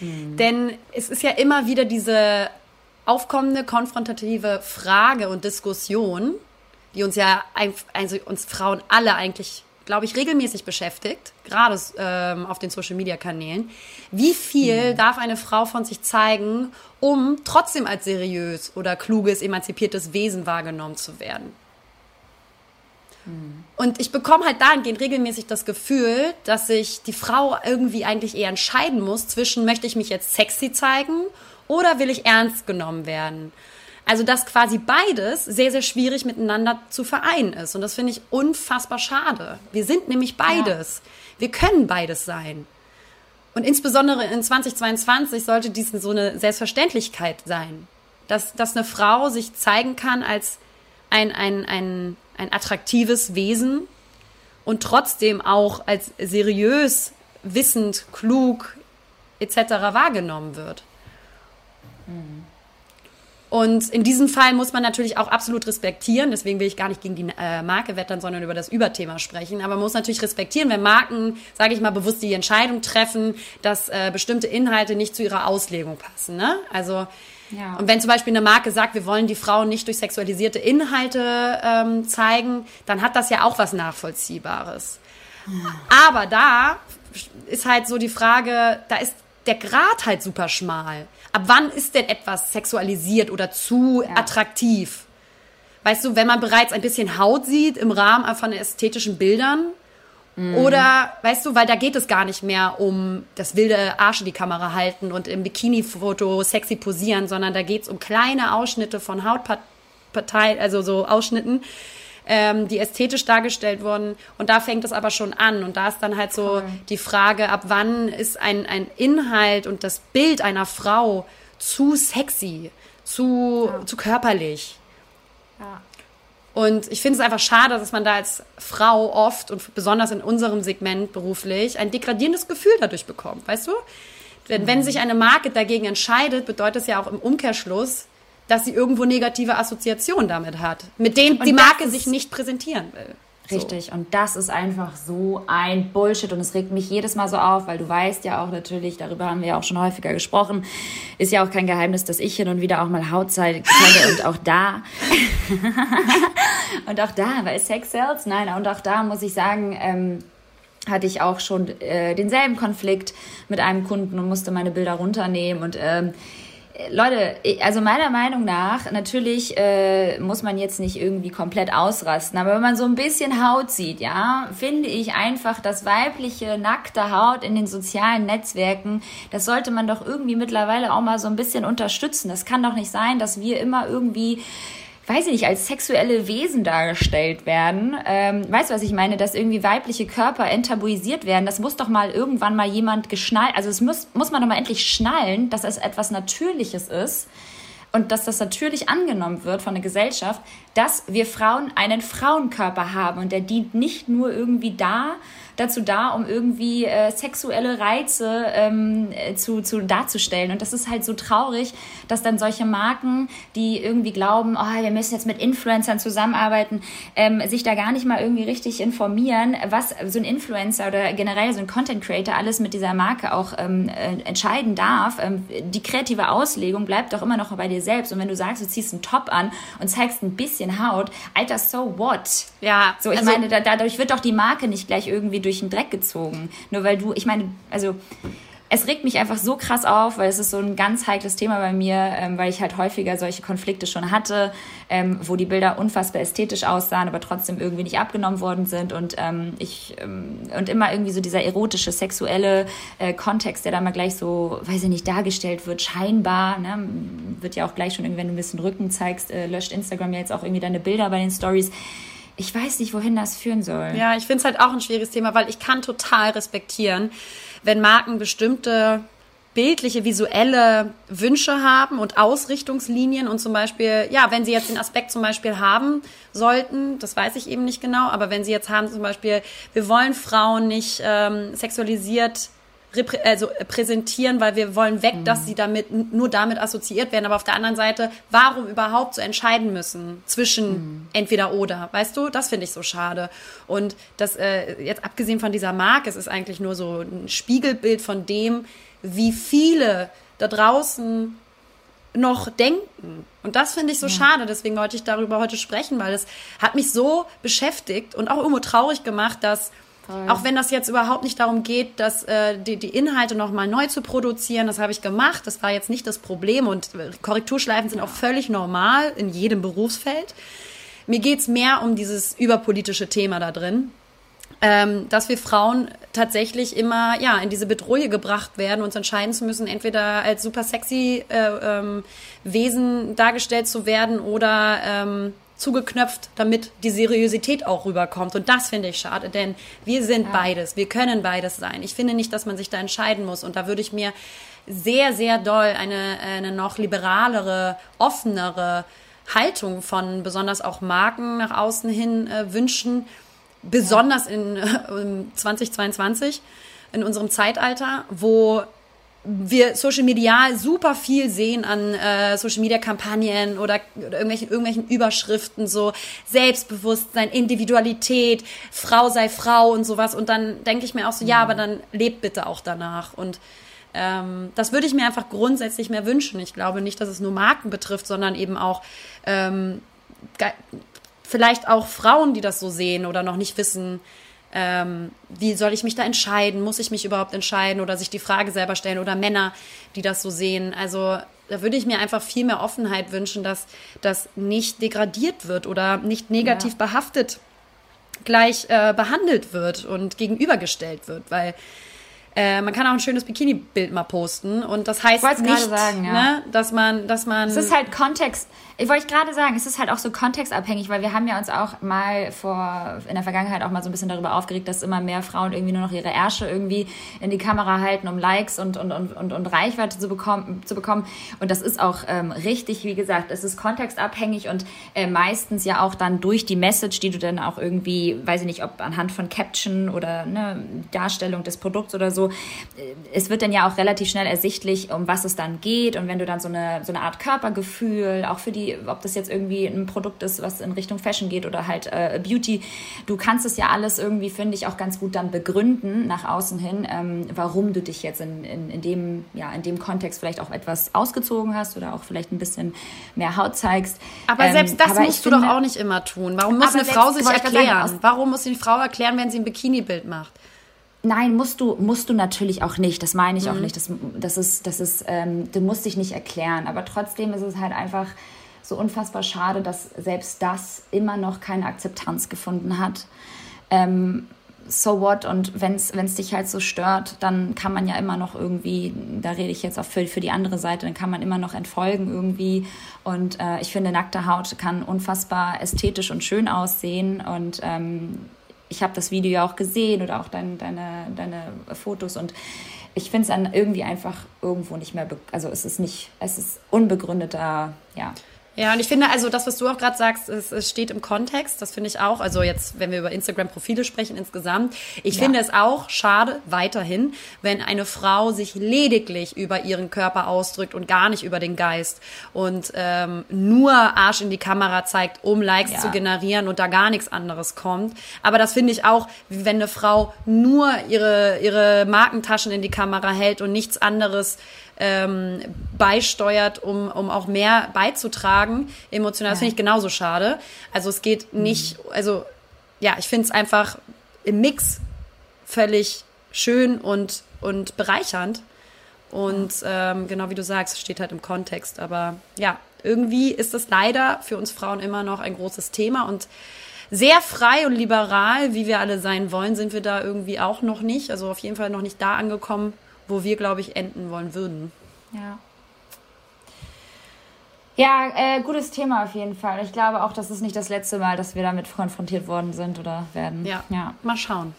Mhm. Denn es ist ja immer wieder diese aufkommende konfrontative Frage und Diskussion, die uns ja, also uns Frauen alle eigentlich, glaube ich, regelmäßig beschäftigt, gerade ähm, auf den Social-Media-Kanälen. Wie viel mhm. darf eine Frau von sich zeigen, um trotzdem als seriös oder kluges, emanzipiertes Wesen wahrgenommen zu werden? Mhm. Und ich bekomme halt dahingehend regelmäßig das Gefühl, dass sich die Frau irgendwie eigentlich eher entscheiden muss zwischen, möchte ich mich jetzt sexy zeigen oder will ich ernst genommen werden? Also, dass quasi beides sehr, sehr schwierig miteinander zu vereinen ist. Und das finde ich unfassbar schade. Wir sind nämlich beides. Ja. Wir können beides sein. Und insbesondere in 2022 sollte dies so eine Selbstverständlichkeit sein. Dass, dass eine Frau sich zeigen kann als ein, ein, ein, ein attraktives Wesen und trotzdem auch als seriös, wissend, klug etc. wahrgenommen wird. Mhm. Und in diesem Fall muss man natürlich auch absolut respektieren, deswegen will ich gar nicht gegen die äh, Marke wettern, sondern über das Überthema sprechen. Aber man muss natürlich respektieren, wenn Marken, sage ich mal, bewusst die Entscheidung treffen, dass äh, bestimmte Inhalte nicht zu ihrer Auslegung passen. Ne? Also ja. Und wenn zum Beispiel eine Marke sagt, wir wollen die Frauen nicht durch sexualisierte Inhalte ähm, zeigen, dann hat das ja auch was Nachvollziehbares. Aber da ist halt so die Frage, da ist der Grad halt super schmal. Ab wann ist denn etwas sexualisiert oder zu ja. attraktiv? Weißt du, wenn man bereits ein bisschen Haut sieht im Rahmen von ästhetischen Bildern, mhm. oder, weißt du, weil da geht es gar nicht mehr um das wilde Arsch in die Kamera halten und im Bikini-Foto sexy posieren, sondern da geht es um kleine Ausschnitte von Hautparteien, also so Ausschnitten, ähm, die ästhetisch dargestellt wurden. Und da fängt es aber schon an. Und da ist dann halt so cool. die Frage, ab wann ist ein, ein Inhalt und das Bild einer Frau zu sexy, zu, ja. zu körperlich. Ja. Und ich finde es einfach schade, dass man da als Frau oft und besonders in unserem Segment beruflich ein degradierendes Gefühl dadurch bekommt, weißt du? Denn wenn mhm. sich eine Marke dagegen entscheidet, bedeutet es ja auch im Umkehrschluss, dass sie irgendwo negative Assoziationen damit hat, mit denen und die Marke sich nicht präsentieren will. Richtig, so. und das ist einfach so ein Bullshit und es regt mich jedes Mal so auf, weil du weißt ja auch natürlich, darüber haben wir ja auch schon häufiger gesprochen, ist ja auch kein Geheimnis, dass ich hin und wieder auch mal Haut zeige und auch da und auch da, weil Sex sells, nein, und auch da muss ich sagen, ähm, hatte ich auch schon äh, denselben Konflikt mit einem Kunden und musste meine Bilder runternehmen und ähm, Leute, also meiner Meinung nach, natürlich äh, muss man jetzt nicht irgendwie komplett ausrasten, aber wenn man so ein bisschen Haut sieht, ja, finde ich einfach, dass weibliche nackte Haut in den sozialen Netzwerken, das sollte man doch irgendwie mittlerweile auch mal so ein bisschen unterstützen. Das kann doch nicht sein, dass wir immer irgendwie weiß ich nicht, als sexuelle Wesen dargestellt werden. Ähm, weißt du, was ich meine? Dass irgendwie weibliche Körper enttabuisiert werden. Das muss doch mal irgendwann mal jemand geschnallt, also es muss, muss man doch mal endlich schnallen, dass es etwas Natürliches ist und dass das natürlich angenommen wird von der Gesellschaft, dass wir Frauen einen Frauenkörper haben und der dient nicht nur irgendwie da, dazu da, um irgendwie äh, sexuelle Reize ähm, äh, zu, zu darzustellen. Und das ist halt so traurig, dass dann solche Marken, die irgendwie glauben, oh, wir müssen jetzt mit Influencern zusammenarbeiten, ähm, sich da gar nicht mal irgendwie richtig informieren, was so ein Influencer oder generell so ein Content Creator alles mit dieser Marke auch ähm, äh, entscheiden darf. Ähm, die kreative Auslegung bleibt doch immer noch bei dir selbst. Und wenn du sagst, du ziehst einen Top an und zeigst ein bisschen Haut, Alter, so what? Ja. So, ich also, meine, da, dadurch wird doch die Marke nicht gleich irgendwie durch den Dreck gezogen. Nur weil du, ich meine, also es regt mich einfach so krass auf, weil es ist so ein ganz heikles Thema bei mir, ähm, weil ich halt häufiger solche Konflikte schon hatte, ähm, wo die Bilder unfassbar ästhetisch aussahen, aber trotzdem irgendwie nicht abgenommen worden sind und ähm, ich ähm, und immer irgendwie so dieser erotische, sexuelle äh, Kontext, der da mal gleich so, weiß ich nicht, dargestellt wird, scheinbar, ne? wird ja auch gleich schon irgendwie, wenn du ein bisschen Rücken zeigst, äh, löscht Instagram ja jetzt auch irgendwie deine Bilder bei den Stories ich weiß nicht, wohin das führen soll. Ja, ich finde es halt auch ein schwieriges Thema, weil ich kann total respektieren, wenn Marken bestimmte bildliche, visuelle Wünsche haben und Ausrichtungslinien und zum Beispiel, ja, wenn sie jetzt den Aspekt zum Beispiel haben sollten, das weiß ich eben nicht genau, aber wenn sie jetzt haben zum Beispiel, wir wollen Frauen nicht ähm, sexualisiert also präsentieren, weil wir wollen weg, mhm. dass sie damit nur damit assoziiert werden. Aber auf der anderen Seite, warum überhaupt so entscheiden müssen zwischen mhm. entweder oder, weißt du? Das finde ich so schade. Und das äh, jetzt abgesehen von dieser Marke, es ist eigentlich nur so ein Spiegelbild von dem, wie viele da draußen noch denken. Und das finde ich so ja. schade. Deswegen wollte ich darüber heute sprechen, weil es hat mich so beschäftigt und auch irgendwo traurig gemacht, dass Toll. Auch wenn das jetzt überhaupt nicht darum geht, dass äh, die, die Inhalte nochmal neu zu produzieren, das habe ich gemacht. Das war jetzt nicht das Problem und Korrekturschleifen sind auch völlig normal in jedem Berufsfeld. Mir geht es mehr um dieses überpolitische Thema da drin. Ähm, dass wir Frauen tatsächlich immer ja in diese Bedrohung gebracht werden, uns entscheiden zu müssen, entweder als super sexy äh, ähm, Wesen dargestellt zu werden oder ähm, zugeknöpft, damit die Seriosität auch rüberkommt. Und das finde ich schade, denn wir sind ja. beides. Wir können beides sein. Ich finde nicht, dass man sich da entscheiden muss. Und da würde ich mir sehr, sehr doll eine, eine noch liberalere, offenere Haltung von besonders auch Marken nach außen hin äh, wünschen. Besonders in, äh, 2022, in unserem Zeitalter, wo wir Social Media super viel sehen an äh, Social Media Kampagnen oder, oder irgendwelchen, irgendwelchen Überschriften, so Selbstbewusstsein, Individualität, Frau sei Frau und sowas. Und dann denke ich mir auch so, mhm. ja, aber dann lebt bitte auch danach. Und ähm, das würde ich mir einfach grundsätzlich mehr wünschen. Ich glaube nicht, dass es nur Marken betrifft, sondern eben auch ähm, vielleicht auch Frauen, die das so sehen oder noch nicht wissen, ähm, wie soll ich mich da entscheiden? Muss ich mich überhaupt entscheiden oder sich die Frage selber stellen oder Männer, die das so sehen? Also da würde ich mir einfach viel mehr Offenheit wünschen, dass das nicht degradiert wird oder nicht negativ ja. behaftet gleich äh, behandelt wird und gegenübergestellt wird, weil äh, man kann auch ein schönes Bikini-Bild mal posten und das heißt nicht, sagen, ja. ne, dass man, dass man. Es ist halt Kontext. Ich wollte gerade sagen, es ist halt auch so kontextabhängig, weil wir haben ja uns auch mal vor, in der Vergangenheit auch mal so ein bisschen darüber aufgeregt, dass immer mehr Frauen irgendwie nur noch ihre Ärsche irgendwie in die Kamera halten, um Likes und, und, und, und, und Reichweite zu bekommen, zu bekommen. Und das ist auch ähm, richtig, wie gesagt, es ist kontextabhängig und äh, meistens ja auch dann durch die Message, die du dann auch irgendwie, weiß ich nicht, ob anhand von Caption oder ne, Darstellung des Produkts oder so, äh, es wird dann ja auch relativ schnell ersichtlich, um was es dann geht. Und wenn du dann so eine, so eine Art Körpergefühl, auch für die ob das jetzt irgendwie ein Produkt ist, was in Richtung Fashion geht oder halt äh, Beauty, du kannst es ja alles irgendwie, finde ich, auch ganz gut dann begründen nach außen hin, ähm, warum du dich jetzt in, in, in, dem, ja, in dem Kontext vielleicht auch etwas ausgezogen hast oder auch vielleicht ein bisschen mehr Haut zeigst. Aber ähm, selbst das musst du finde, doch auch nicht immer tun. Warum muss eine Frau sich erklären? Sagen, warum muss die Frau erklären, wenn sie ein Bikini-Bild macht? Nein, musst du, musst du natürlich auch nicht. Das meine ich mhm. auch nicht. Das, das ist, das ist, ähm, du musst dich nicht erklären. Aber trotzdem ist es halt einfach so unfassbar schade, dass selbst das immer noch keine Akzeptanz gefunden hat. Ähm, so what? Und wenn es dich halt so stört, dann kann man ja immer noch irgendwie, da rede ich jetzt auch für, für die andere Seite, dann kann man immer noch entfolgen irgendwie. Und äh, ich finde, nackte Haut kann unfassbar ästhetisch und schön aussehen. Und ähm, ich habe das Video ja auch gesehen oder auch dein, deine, deine Fotos und ich finde es dann irgendwie einfach irgendwo nicht mehr, also es ist nicht, es ist unbegründeter, ja, ja, und ich finde, also das, was du auch gerade sagst, es, es, steht im Kontext. Das finde ich auch. Also jetzt, wenn wir über Instagram-Profile sprechen insgesamt. Ich ja. finde es auch schade, weiterhin, wenn eine Frau sich lediglich über ihren Körper ausdrückt und gar nicht über den Geist und ähm, nur Arsch in die Kamera zeigt, um Likes ja. zu generieren und da gar nichts anderes kommt. Aber das finde ich auch, wenn eine Frau nur ihre, ihre Markentaschen in die Kamera hält und nichts anderes ähm, beisteuert, um, um auch mehr beizutragen. Emotional, ja. das finde ich genauso schade. Also es geht mhm. nicht, also ja, ich finde es einfach im Mix völlig schön und, und bereichernd. Und ähm, genau wie du sagst, steht halt im Kontext. Aber ja, irgendwie ist das leider für uns Frauen immer noch ein großes Thema und sehr frei und liberal, wie wir alle sein wollen, sind wir da irgendwie auch noch nicht. Also auf jeden Fall noch nicht da angekommen, wo wir, glaube ich, enden wollen würden. Ja. Ja, äh, gutes Thema auf jeden Fall. Ich glaube auch, das ist nicht das letzte Mal, dass wir damit konfrontiert worden sind oder werden. Ja, ja. mal schauen.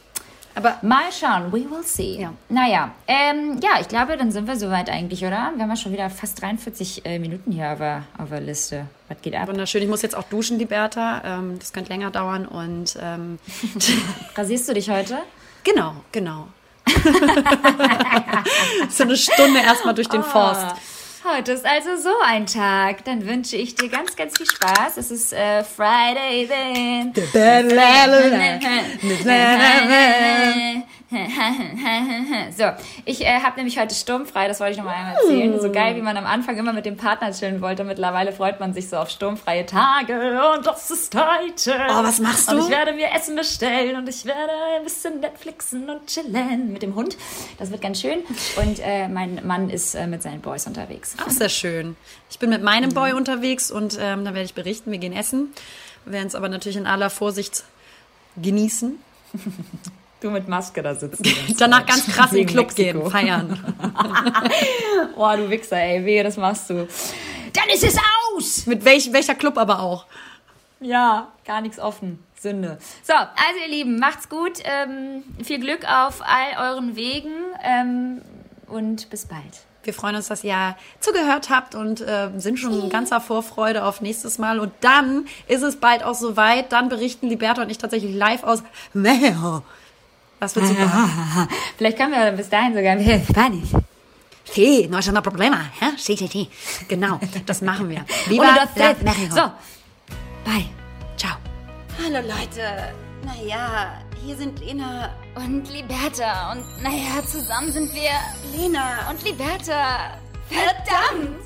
Aber mal schauen, we will see. Ja. Naja, ähm, ja, ich glaube, dann sind wir soweit eigentlich, oder? Wir haben ja schon wieder fast 43 äh, Minuten hier auf der, auf der Liste. Was geht ab? Wunderschön. Ich muss jetzt auch duschen, die Bertha. Ähm, das könnte länger dauern. Und ähm, rasierst du dich heute? Genau, genau. so eine Stunde erstmal durch den Forst. Heute ist also so ein Tag. Dann wünsche ich dir ganz, ganz viel Spaß. Es ist äh, Friday then. So, ich äh, habe nämlich heute sturmfrei, das wollte ich noch mal einmal erzählen. So geil, wie man am Anfang immer mit dem Partner chillen wollte. Mittlerweile freut man sich so auf sturmfreie Tage und das ist heute. Oh, was machst du? Und ich werde mir Essen bestellen und ich werde ein bisschen Netflixen und chillen mit dem Hund. Das wird ganz schön. Und äh, mein Mann ist äh, mit seinen Boys unterwegs. Auch sehr schön. Ich bin mit meinem Boy unterwegs und ähm, da werde ich berichten. Wir gehen essen. Wir werden es aber natürlich in aller Vorsicht genießen. Du mit Maske da sitzt. Danach ganz krass in den Club Mexiko. gehen, feiern. Boah, du Wichser, ey, wehe, das machst du. Dann ist es aus! Mit welch, welcher Club aber auch? Ja, gar nichts offen. Sünde. So, also ihr Lieben, macht's gut. Ähm, viel Glück auf all euren Wegen ähm, und bis bald. Wir freuen uns, dass ihr zugehört habt und äh, sind schon in ganzer Vorfreude auf nächstes Mal. Und dann ist es bald auch soweit. Dann berichten Liberta und ich tatsächlich live aus Mexico. Was wird super. Vielleicht können wir bis dahin sogar Spanisch. Sí, no es un problema. ¿eh? Sí, sí, sí. Genau, das machen wir. Viva la México. So, bye. Ciao. Hallo Leute. Naja, hier sind Lena und Liberta. Und naja, zusammen sind wir Lena und Liberta. Verdammt!